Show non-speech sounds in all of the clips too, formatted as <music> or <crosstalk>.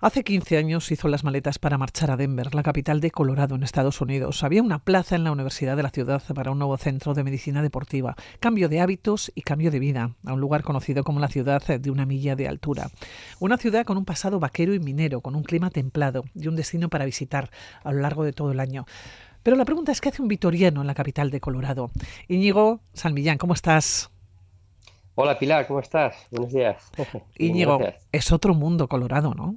Hace 15 años hizo las maletas para marchar a Denver, la capital de Colorado, en Estados Unidos. Había una plaza en la Universidad de la ciudad para un nuevo centro de medicina deportiva. Cambio de hábitos y cambio de vida, a un lugar conocido como la ciudad de una milla de altura. Una ciudad con un pasado vaquero y minero, con un clima templado y un destino para visitar a lo largo de todo el año. Pero la pregunta es, ¿qué hace un vitoriano en la capital de Colorado? Íñigo San ¿cómo estás? Hola Pilar, ¿cómo estás? Buenos días. <laughs> Íñigo, es otro mundo Colorado, ¿no?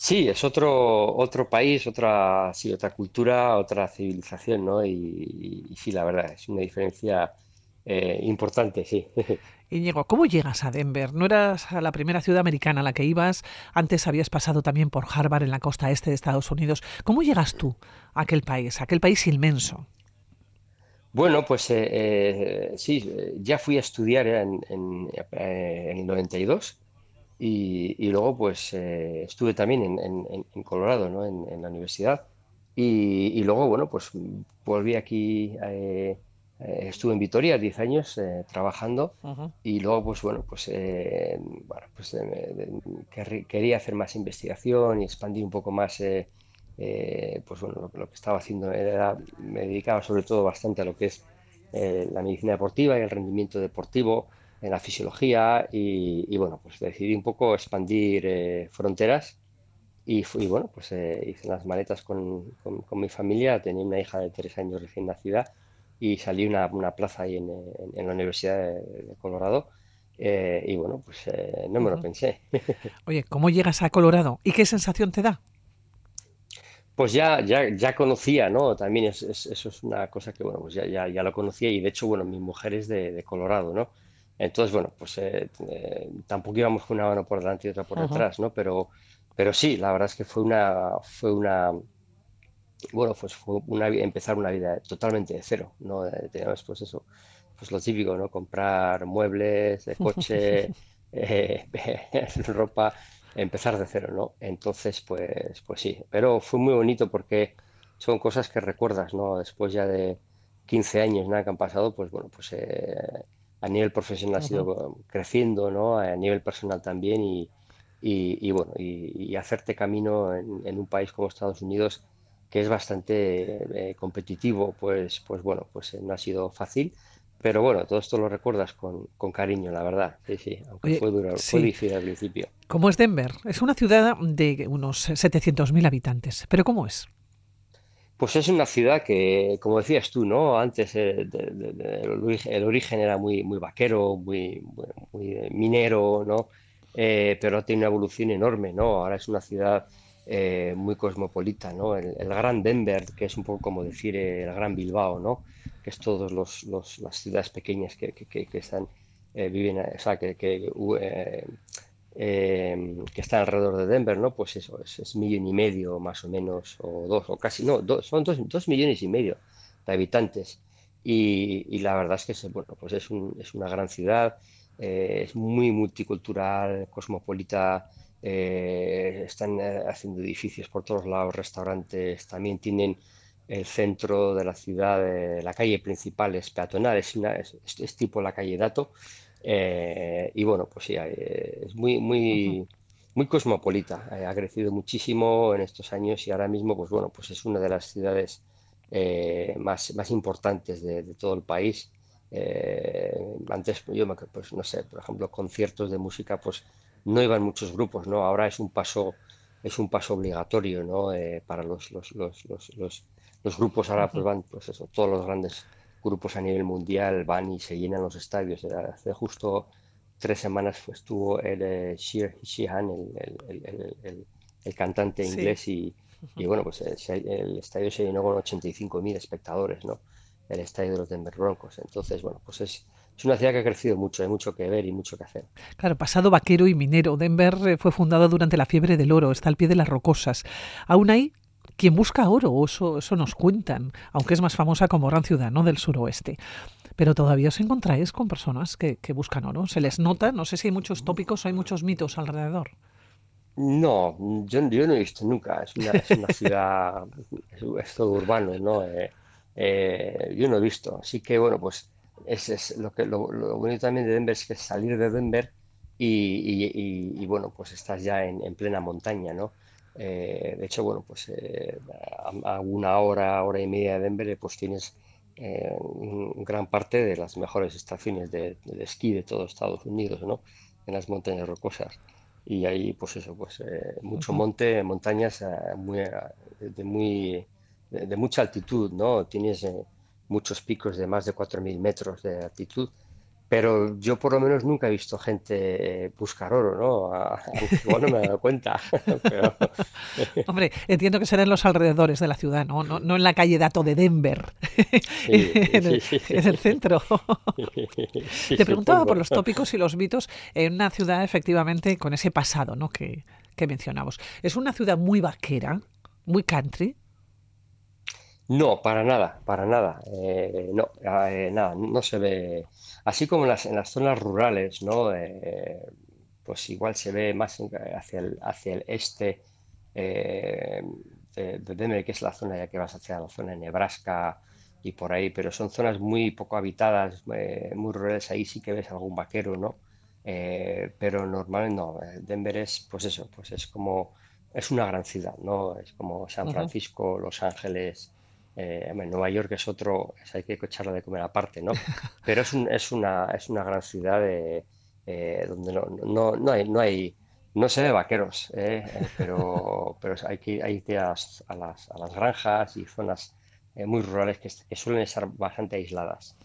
Sí, es otro, otro país, otra, sí, otra cultura, otra civilización, ¿no? Y, sí, la verdad, es una diferencia eh, importante, sí. <laughs> Íñigo, ¿cómo llegas a Denver? ¿No eras la primera ciudad americana a la que ibas? Antes habías pasado también por Harvard en la costa este de Estados Unidos. ¿Cómo llegas tú a aquel país, a aquel país inmenso? Bueno, pues eh, eh, sí, ya fui a estudiar en, en, en el 92 y, luego, pues, eh, estuve también en, Colorado, ¿no? En, la universidad. Y, luego, bueno, pues volví aquí, eh, eh, estuve en Vitoria 10 años trabajando. Y luego, pues, bueno, pues, bueno, pues quería hacer más investigación y expandir un poco más, pues, bueno, lo, que estaba haciendo. Era, me dedicaba sobre todo bastante a lo que es la medicina deportiva y el rendimiento deportivo en la fisiología y, bueno, pues decidí un poco expandir eh, fronteras y, fui, bueno, pues eh, hice las maletas con, con, mi familia, tenía una hija de tres años recién nacida y salí una, una plaza ahí en, en, la Universidad de, Colorado eh, y bueno, pues no me lo pensé. <laughs> Oye, ¿cómo llegas a Colorado y qué sensación te da? Pues ya, ya, ya conocía, ¿no? También es, eso es una cosa que, bueno, pues ya, ya, ya, lo conocía y de hecho, bueno, mi mujer es de, de Colorado, ¿no? Entonces, bueno, pues eh, eh, tampoco íbamos con una mano por delante y otra por detrás, ¿no? Pero, pero sí, la verdad es que fue una, fue una, bueno, pues fue una, empezar una vida totalmente de cero, ¿no? Eh, teníamos, pues eso, pues lo típico, ¿no? Comprar muebles, de coche, <laughs> <laughs> ropa, empezar de cero, ¿no? Entonces, pues, pues sí, pero fue muy bonito porque son cosas que recuerdas, ¿no? Después ya de 15 años, nada que han pasado, pues bueno, pues a nivel profesional ha sido creciendo, ¿no? A nivel personal también y, y, bueno, y, hacerte camino en, un país como Estados Unidos que es bastante eh, competitivo, pues, pues bueno, pues eh, no ha sido fácil. Pero bueno, todo esto lo recuerdas con, con cariño, la verdad. Sí, sí, aunque fue duro, fue difícil al principio. ¿Cómo es Denver? Es una ciudad de unos 700.000 habitantes. ¿Pero cómo es? Pues es una ciudad que, como decías tú, ¿no? Antes eh, el origen era muy, muy vaquero, muy, muy minero, ¿no? Eh, pero tiene una evolución enorme, ¿no? Ahora es una ciudad eh, muy cosmopolita, ¿no? El, Gran Denver, que es un poco como decir el Gran Bilbao, ¿no? Que es todas los, las ciudades pequeñas que, que, están, viven, o sea, que, Em, que está alrededor de Denver, ¿no? Pues eso, es, millón y medio más o menos, o dos, o casi, no, son dos, millones y medio de habitantes. Y, la verdad es que es, bueno, pues es, un, es una gran ciudad, eh, es muy multicultural, cosmopolita, eh, están eh, haciendo edificios por todos lados, restaurantes, también tienen el centro de la ciudad, la calle principal es peatonal, es, es tipo la calle Dato, eh, y bueno, pues sí, eh, es muy, muy, muy cosmopolita. Eh, ha crecido muchísimo en estos años y ahora mismo, pues bueno, pues es una de las ciudades más, más importantes de, todo el país. antes, yo pues no sé, por ejemplo, conciertos de música, pues no iban muchos grupos, ¿no? Ahora es un paso, es un paso obligatorio, ¿no? para los, los, los, los, los grupos ahora pues van, pues eso, todos los grandes grupos a nivel mundial van y se llenan los estadios. Hace justo tres semanas estuvo el eh, Sheer Sheehan, el, el, cantante inglés, y, y, bueno, pues el, estadio se llenó con 85.000 espectadores, ¿no? El estadio de los Denver Broncos. Entonces, bueno, pues es, es una ciudad que ha crecido mucho, hay mucho que ver y mucho que hacer. Claro, pasado vaquero y minero, Denver eh, fue fundado durante la fiebre del oro, está al pie de las rocosas. Aún hay quien busca oro, eso, eso nos cuentan, aunque es más famosa como gran ciudad ¿no? del suroeste. Pero todavía os encontráis con personas que, buscan oro. ¿Se les nota? No sé si hay muchos tópicos o hay muchos mitos alrededor. No, yo, no he visto nunca. Es una, ciudad, <laughs> es, todo urbano, ¿no? Eh, eh, yo no he visto. Así que, bueno, pues es, es lo que lo, bonito también de Denver es que salir de Denver y, bueno, pues estás ya en, plena montaña, ¿no? Eh, de hecho, bueno, pues eh, a, una hora, hora y media de Denver, pues tienes eh, gran parte de las mejores estaciones de, esquí de todo Estados Unidos, ¿no? En las montañas rocosas. Y ahí, pues eso, pues mucho monte, montañas muy, de, muy, de, mucha altitud, ¿no? Tienes muchos picos de más de 4.000 metros de altitud pero yo por lo menos nunca he visto gente buscar oro, ¿no? <laughs> Igual no me he dado cuenta. <laughs> <laughs> Hombre, entiendo que será en los alrededores de la ciudad, ¿no? No, en la calle Dato de Denver, en, el, centro. Te preguntaba por los tópicos y los mitos en una ciudad efectivamente con ese pasado, ¿no? Que, que mencionamos. Es una ciudad muy vaquera, muy country. No, para nada, para nada. Eh, no, eh, nada, no se ve. Así como en las, en las zonas rurales, ¿no? Eh, pues igual se ve más hacia el, hacia el este de, Denver, que es la zona ya que vas hacia la zona de Nebraska y por ahí, pero son zonas muy poco habitadas, muy rurales. Ahí sí que ves algún vaquero, ¿no? pero normalmente no. Denver es, pues eso, pues es como, es una gran ciudad, ¿no? Es como San Francisco, Los Ángeles. Eh, Nueva York es otro, hay que echarlo de comer aparte, ¿no? <laughs> Pero es, es, una, es una gran ciudad eh, donde no, no, no, hay, no hay, no se ve vaqueros, ¿eh? pero, <laughs> pero hay que, hay que ir a las, a las, granjas y zonas muy rurales que, que, suelen estar bastante aisladas.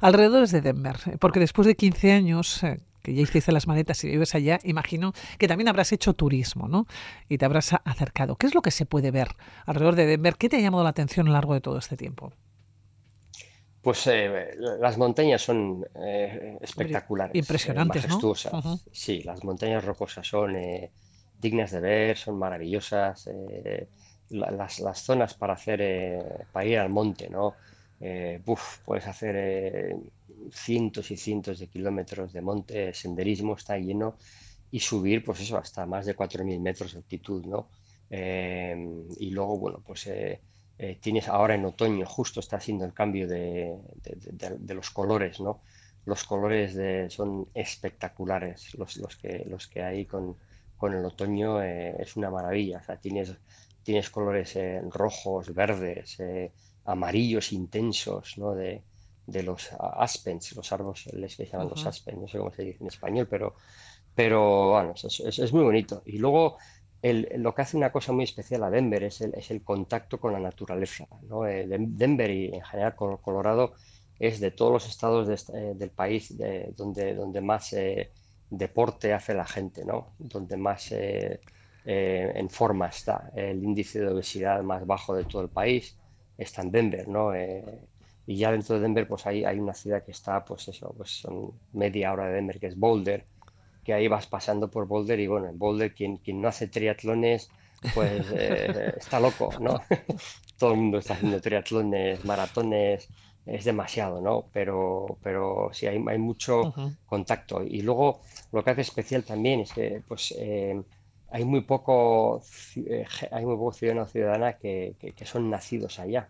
Alrededor de Denver, porque después de 15 años que ya hiciste las maletas y vives allá, imagino que también habrás hecho turismo, ¿no? Y te habrás acercado. ¿Qué es lo que se puede ver alrededor de Denver? ¿Qué te ha llamado la atención a lo largo de todo este tiempo? Pues eh, las montañas son eh, espectaculares. Impresionantes, ¿no? Sí, las montañas rocosas son eh, dignas de ver, son maravillosas. las, las, zonas para hacer, para ir al monte, ¿no? puedes hacer cientos y cientos de kilómetros de monte, senderismo, está lleno y subir, pues eso, hasta más de 4.000 metros de altitud, ¿no? Em, y luego, bueno, pues eh, eh, tienes ahora en otoño, justo está haciendo el cambio de, los colores, ¿no? Los colores de, son espectaculares, los, los, que, los que hay con, con el otoño eh, es una maravilla, o sea, tienes, tienes colores rojos, verdes, amarillos intensos, ¿no? De, de los aspens, los árboles que llaman los aspens, no sé cómo se dice en español, pero, pero bueno, es, es, muy bonito. Y luego el, lo que hace una cosa muy especial a Denver es el, es el contacto con la naturaleza. ¿no? Eh, Denver y en general Colorado es de todos los estados eh, del país de, donde, donde más eh, deporte hace la gente, ¿no? donde más en forma está. El índice de obesidad más bajo de todo el país está en Denver. ¿no? Y ya dentro de Denver, pues hay, hay una ciudad que está, pues eso, pues son media hora de Denver, que es Boulder, que ahí vas pasando por Boulder y bueno, en Boulder quien, quien no hace triatlones, pues <laughs> eh, está loco, ¿no? <laughs> Todo el mundo está haciendo triatlones, maratones, es demasiado, ¿no? Pero, pero sí, hay, hay mucho contacto. Y luego lo que hace especial también es que pues eh, hay muy poco eh, hay muy poco ciudadano o ciudadana que, que son nacidos allá.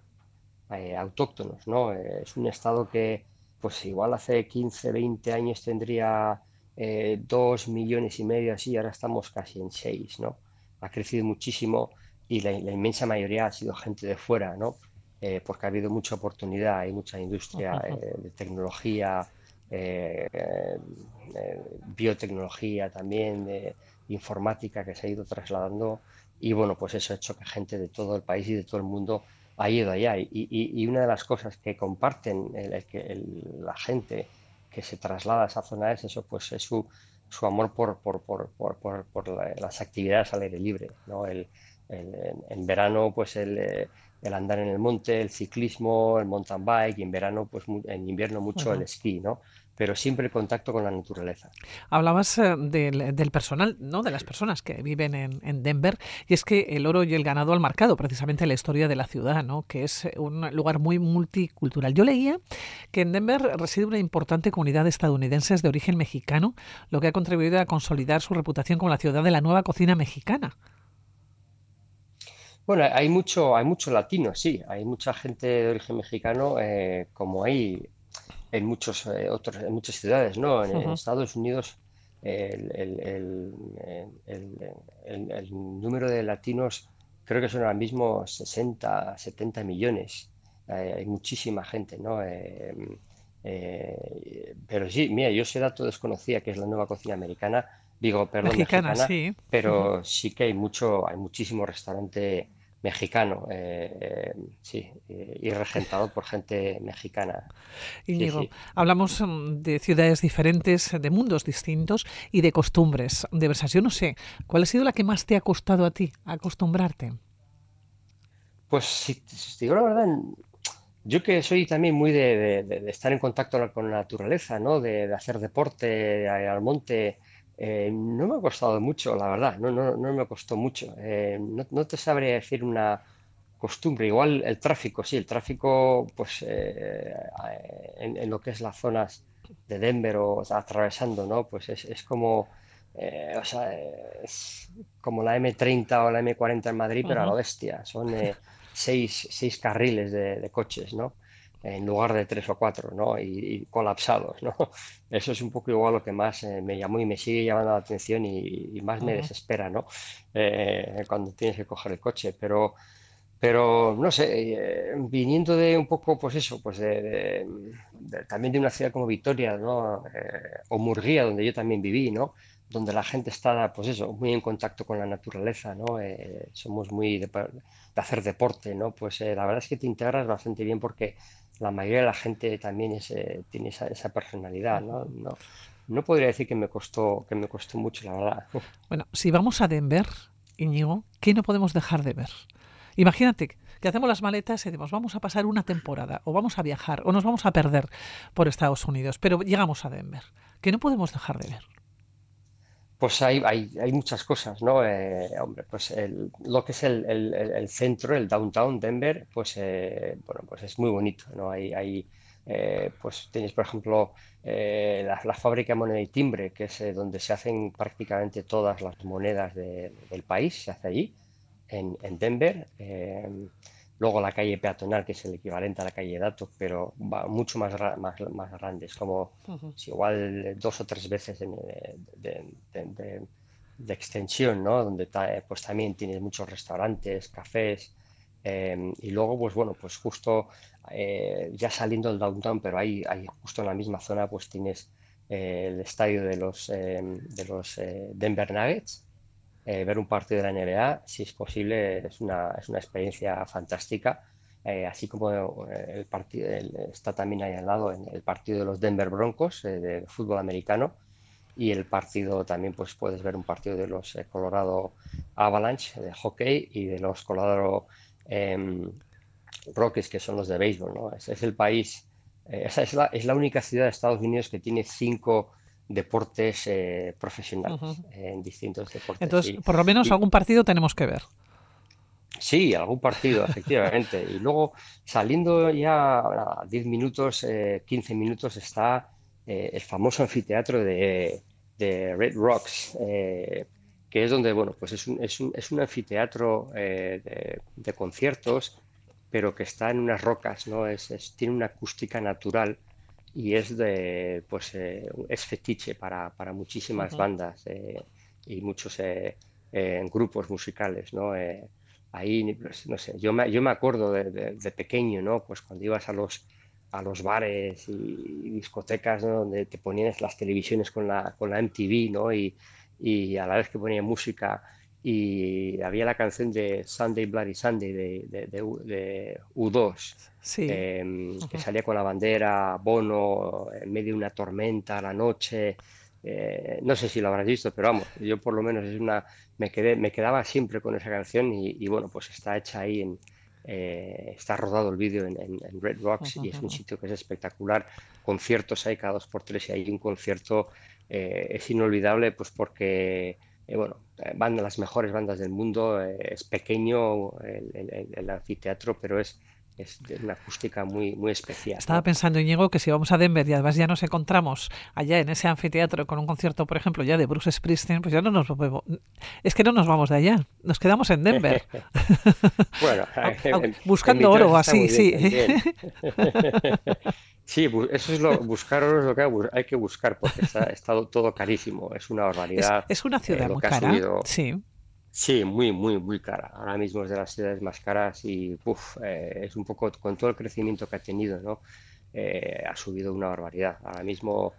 Eh, autóctonos, ¿no? Eh, es un estado que, pues igual hace 15, 20 años tendría eh, dos millones y medio así, ahora estamos casi en seis, ¿no? Ha crecido muchísimo y la, inmensa mayoría ha sido gente de fuera, ¿no? porque ha habido mucha oportunidad, hay mucha industria de tecnología, biotecnología también, de informática que se ha ido trasladando y bueno, pues eso ha hecho que gente de todo el país y de todo el mundo ha ido allá. Y, y, una de las cosas que comparten el, la gente que se traslada a esa zona es eso, pues es su, su amor por, por, por, por las actividades al aire libre. ¿no? El, en verano, pues el, el, andar en el monte, el ciclismo, el mountain bike, y en verano, pues en invierno mucho el esquí, ¿no? Pero siempre el contacto con la naturaleza. Hablabas eh, del, personal, ¿no? de las personas que viven en, Denver, y es que el oro y el ganado han marcado precisamente la historia de la ciudad, ¿no? que es un lugar muy multicultural. Yo leía que en Denver reside una importante comunidad de estadounidenses de origen mexicano, lo que ha contribuido a consolidar su reputación como la ciudad de la nueva cocina mexicana. Bueno, hay mucho, hay mucho latino, sí, hay mucha gente de origen mexicano, eh, como hay en muchos eh, otros, en muchas ciudades, ¿no? En, Estados Unidos el, número de latinos creo que son ahora mismo 60, 70 millones. Eh, hay muchísima gente, ¿no? Eh, pero sí, mira, yo ese dato desconocía que es la nueva cocina americana, digo, perdón, mexicana, sí. pero sí que hay mucho, hay muchísimo restaurante mexicano, eh, sí, y regentado por gente mexicana. Íñigo, hablamos mm, de ciudades diferentes, de mundos distintos y de costumbres diversas. Yo no sé, ¿cuál ha sido la que más te ha costado a ti acostumbrarte? Pues si, si digo la verdad, yo que soy también muy de, estar en contacto con la naturaleza, ¿no? De, hacer deporte, al monte, eh, no me ha costado mucho, la verdad, no, no, no me costó mucho. Eh, no, te sabría decir una costumbre. Igual el tráfico, sí, el tráfico, pues eh, en, lo que es las zonas de Denver o, atravesando, ¿no? Pues es, como, o sea, es como la M30 o la M40 en Madrid, pero a la bestia. Son seis, seis carriles de, coches, ¿no? En lugar de tres o cuatro, ¿no? Y, colapsados, ¿no? <laughs> Eso es un poco igual lo que más eh, me llamó y me sigue llamando la atención y, más me desespera, ¿no? Eh, cuando tienes que coger el coche, pero... Pero no sé, eh, viniendo de un poco, pues eso, pues de, también de una ciudad como Vitoria, ¿no? o Murguía, donde yo también viví, ¿no? Donde la gente está, pues eso, muy en contacto con la naturaleza, ¿no? somos muy de, hacer deporte, ¿no? Pues eh, la verdad es que te integras bastante bien porque la mayoría de la gente también eh, tiene esa, personalidad, ¿no? ¿no? No podría decir que me costó, que me costó mucho, la verdad. Bueno, si vamos a Denver, Íñigo, ¿qué no podemos dejar de ver? Imagínate que hacemos las maletas y decimos, vamos a pasar una temporada, o vamos a viajar, o nos vamos a perder por Estados Unidos, pero llegamos a Denver. ¿Qué no podemos dejar de ver? Pues hay, hay, hay, muchas cosas, ¿no? Eh, hombre, pues lo que es el, el, centro, el downtown Denver, pues eh, bueno, pues es muy bonito, ¿no? Hay, eh, pues tienes, por ejemplo, la, la, fábrica de moneda y timbre, que es donde se hacen prácticamente todas las monedas del país, se hace allí, en, en Denver. Luego la calle peatonal, que es el equivalente a la calle Dato, pero va mucho más, más, más grande. Es como igual dos o tres veces de, extensión, ¿no? Donde pues también tienes muchos restaurantes, cafés. Em, y luego, pues bueno, pues justo eh, ya saliendo del downtown, pero ahí, ahí justo en la misma zona, pues tienes eh, el estadio de los, em, de los eh, Denver Nuggets eh, ver un partido de la NBA, si es posible, es una, es una experiencia fantástica. Eh, así como eh, el partido está también ahí al lado en el partido de los Denver Broncos de fútbol americano y el partido también pues puedes ver un partido de los Colorado Avalanche de hockey y de los Colorado em, Rockies que son los de béisbol ¿no? es, es el país esa <laughs> es la, es la única ciudad de Estados Unidos que tiene cinco deportes eh, profesionales, en distintos deportes. Entonces, por lo menos algún partido tenemos que ver. Sí, algún partido, <laughs> efectivamente. y luego, saliendo ya a 10 minutos, 15 eh, minutos, está eh, el famoso anfiteatro de, Red Rocks, que es donde, bueno, pues es un, es un, es un anfiteatro de, conciertos, pero que está en unas rocas, ¿no? Es, tiene una acústica natural y es de pues eh, es fetiche para, para muchísimas bandas eh, y muchos eh, grupos musicales no ahí pues, no sé yo me, yo me acuerdo de, pequeño no pues cuando ibas a los a los bares y, discotecas donde te ponían las televisiones con la con la MTV no y, y a la vez que ponía música y había la canción de Sunday Bloody Sunday de, de, U2, em, que salía con la bandera, Bono, en medio de una tormenta a la noche. Eh, no sé si lo habrás visto, pero vamos, yo por lo menos es una, me, quedé, me quedaba siempre con esa canción y, bueno, pues está hecha ahí en, eh, está rodado el vídeo en, Red Rocks y es un sitio que es espectacular. Conciertos hay cada dos por tres y hay un concierto eh, es inolvidable pues porque eh, bueno, eh, van las mejores bandas del mundo, eh, es pequeño el, anfiteatro, pero es, es una acústica muy, muy especial. Estaba pensando, Íñigo, que si vamos a Denver y además ya nos encontramos allá en ese anfiteatro con un concierto, por ejemplo, ya de Bruce Springsteen, pues ya no nos es que no nos vamos de allá, nos quedamos en Denver. <laughs> bueno, <laughs> buscando oro así, sí. <laughs> Sí, eso es lo, buscaros lo que hay que buscar porque está, estado todo carísimo, es una barbaridad. Es, una ciudad muy cara, sí. Sí, muy, muy, muy cara. Ahora mismo es de las ciudades más caras y eh, es un poco con todo el crecimiento que ha tenido, ¿no? Eh, ha subido una barbaridad. Ahora mismo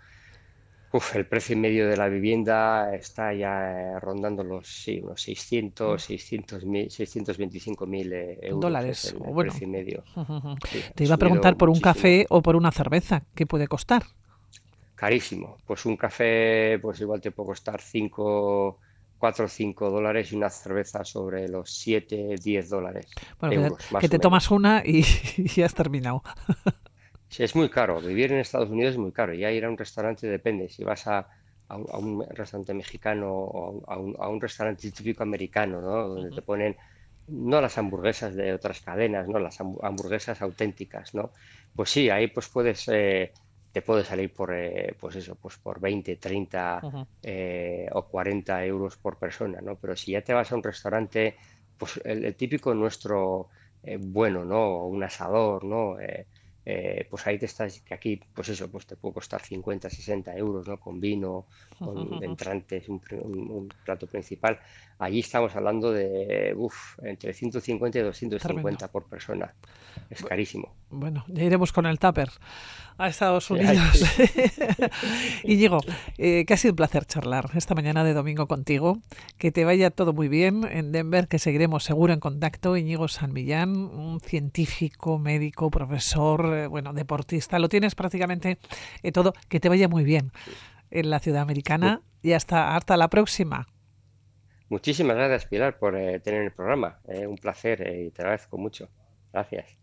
uf, el precio medio de la vivienda está ya eh, rondando los sí, unos 600, 600 625 mil euros. Dólares, el, bueno. precio medio. <laughs> Te iba a preguntar por un café o por una cerveza, ¿qué puede costar? Carísimo. Pues un café, pues igual te puede costar 5 4 o 5 dólares y una cerveza sobre los 7, 10 dólares. Bueno, que te tomas una y, <laughs> ya has terminado. Sí, es muy caro. Vivir en Estados Unidos es muy caro. Ya ir a un restaurante depende. Si vas a, un, restaurante mexicano o a un, restaurante típico americano, ¿no? Donde te ponen no las hamburguesas de otras cadenas, no las hamburguesas auténticas, ¿no? Pues sí, ahí pues puedes eh, te puede salir por, eh, pues eso, pues por 20, 30 eh, o 40 euros por persona, ¿no? Pero si ya te vas a un restaurante, pues el, típico nuestro eh, bueno, ¿no? Un asador, ¿no? Pues ahí te estás, que aquí, pues eso, pues te puede costar 50, 60 euros, ¿no? Con vino, con <laughs> entrantes, un, plato principal. Allí estamos hablando de, uff, entre 150 y 250 por persona. Es carísimo. Bueno, ya iremos con el tupper a Estados Unidos. y <laughs> eh, que ha sido un placer charlar esta mañana de domingo contigo. Que te vaya todo muy bien en Denver, que seguiremos seguro en contacto. Íñigo San Millán, un científico, médico, profesor, eh, bueno, deportista. Lo tienes prácticamente eh, todo. Que te vaya muy bien en la ciudad americana y hasta, hasta la próxima. Muchísimas gracias, Pilar, por tener el programa. un placer y te agradezco mucho. Gracias.